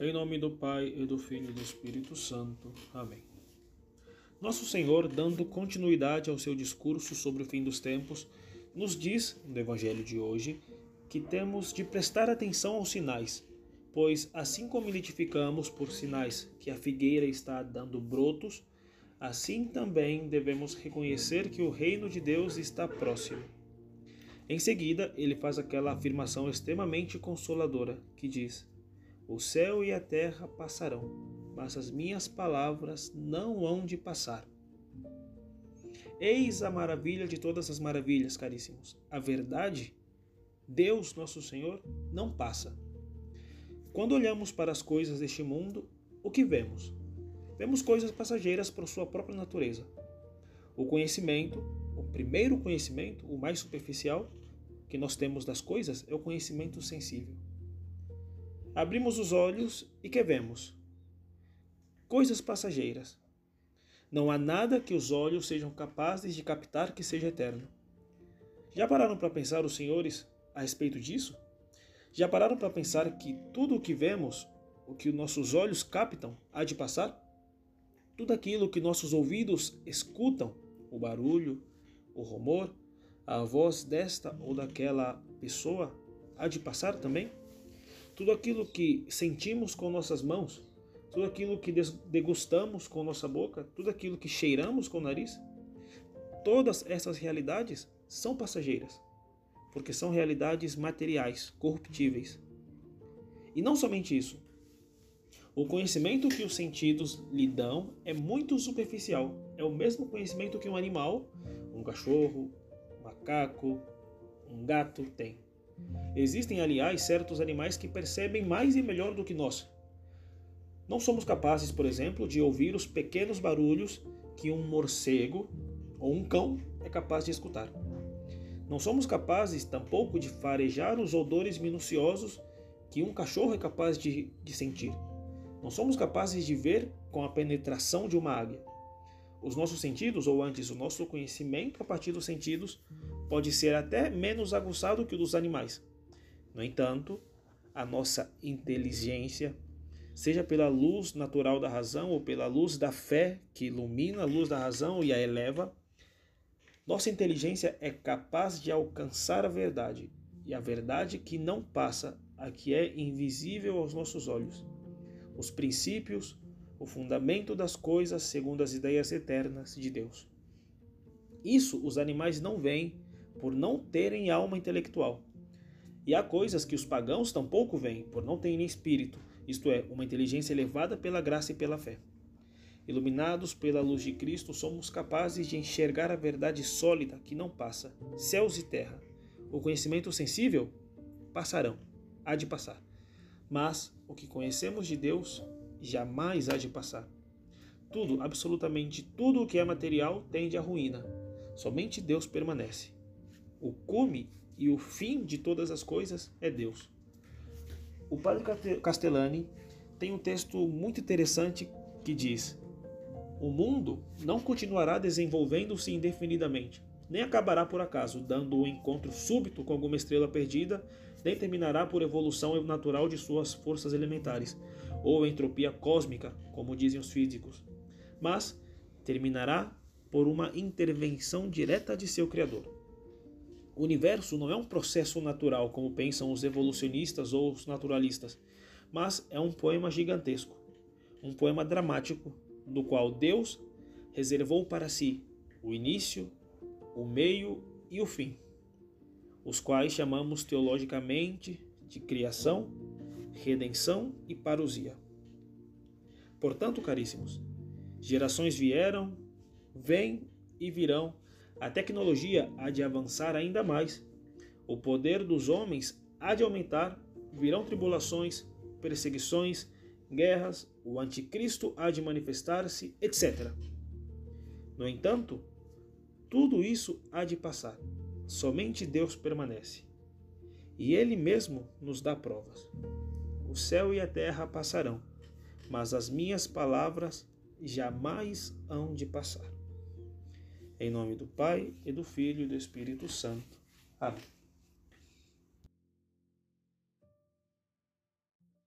Em nome do Pai, e do Filho e do Espírito Santo. Amém. Nosso Senhor, dando continuidade ao seu discurso sobre o fim dos tempos, nos diz, no Evangelho de hoje, que temos de prestar atenção aos sinais, pois assim como identificamos por sinais que a figueira está dando brotos, assim também devemos reconhecer que o reino de Deus está próximo. Em seguida, ele faz aquela afirmação extremamente consoladora que diz: o céu e a terra passarão, mas as minhas palavras não hão de passar. Eis a maravilha de todas as maravilhas, caríssimos. A verdade, Deus nosso Senhor, não passa. Quando olhamos para as coisas deste mundo, o que vemos? Vemos coisas passageiras por sua própria natureza. O conhecimento, o primeiro conhecimento, o mais superficial que nós temos das coisas, é o conhecimento sensível. Abrimos os olhos e que vemos? Coisas passageiras. Não há nada que os olhos sejam capazes de captar que seja eterno. Já pararam para pensar os senhores a respeito disso? Já pararam para pensar que tudo o que vemos, o que nossos olhos captam, há de passar? Tudo aquilo que nossos ouvidos escutam, o barulho, o rumor, a voz desta ou daquela pessoa, há de passar também? Tudo aquilo que sentimos com nossas mãos, tudo aquilo que degustamos com nossa boca, tudo aquilo que cheiramos com o nariz, todas essas realidades são passageiras, porque são realidades materiais, corruptíveis. E não somente isso. O conhecimento que os sentidos lhe dão é muito superficial. É o mesmo conhecimento que um animal, um cachorro, um macaco, um gato tem. Existem, aliás, certos animais que percebem mais e melhor do que nós. Não somos capazes, por exemplo, de ouvir os pequenos barulhos que um morcego ou um cão é capaz de escutar. Não somos capazes tampouco de farejar os odores minuciosos que um cachorro é capaz de, de sentir. Não somos capazes de ver com a penetração de uma águia. Os nossos sentidos, ou antes o nosso conhecimento a partir dos sentidos, pode ser até menos aguçado que o dos animais. No entanto, a nossa inteligência, seja pela luz natural da razão ou pela luz da fé que ilumina a luz da razão e a eleva, nossa inteligência é capaz de alcançar a verdade, e a verdade que não passa, a que é invisível aos nossos olhos. Os princípios, o fundamento das coisas segundo as ideias eternas de Deus. Isso os animais não veem por não terem alma intelectual. E há coisas que os pagãos tampouco veem por não terem espírito, isto é, uma inteligência elevada pela graça e pela fé. Iluminados pela luz de Cristo, somos capazes de enxergar a verdade sólida que não passa, céus e terra. O conhecimento sensível passarão, há de passar. Mas o que conhecemos de Deus jamais há de passar. Tudo, absolutamente tudo o que é material tende à ruína. Somente Deus permanece. O cume e o fim de todas as coisas é Deus. O padre Castellani tem um texto muito interessante que diz: O mundo não continuará desenvolvendo-se indefinidamente, nem acabará por acaso, dando um encontro súbito com alguma estrela perdida, nem terminará por evolução natural de suas forças elementares, ou entropia cósmica, como dizem os físicos, mas terminará por uma intervenção direta de seu Criador. O universo não é um processo natural, como pensam os evolucionistas ou os naturalistas, mas é um poema gigantesco, um poema dramático, do qual Deus reservou para si o início, o meio e o fim, os quais chamamos teologicamente de criação, redenção e parousia. Portanto, caríssimos, gerações vieram, vêm e virão. A tecnologia há de avançar ainda mais. O poder dos homens há de aumentar. Virão tribulações, perseguições, guerras, o anticristo há de manifestar-se, etc. No entanto, tudo isso há de passar. Somente Deus permanece. E Ele mesmo nos dá provas. O céu e a terra passarão, mas as minhas palavras jamais hão de passar. Em nome do Pai, e do Filho e do Espírito Santo. Amém.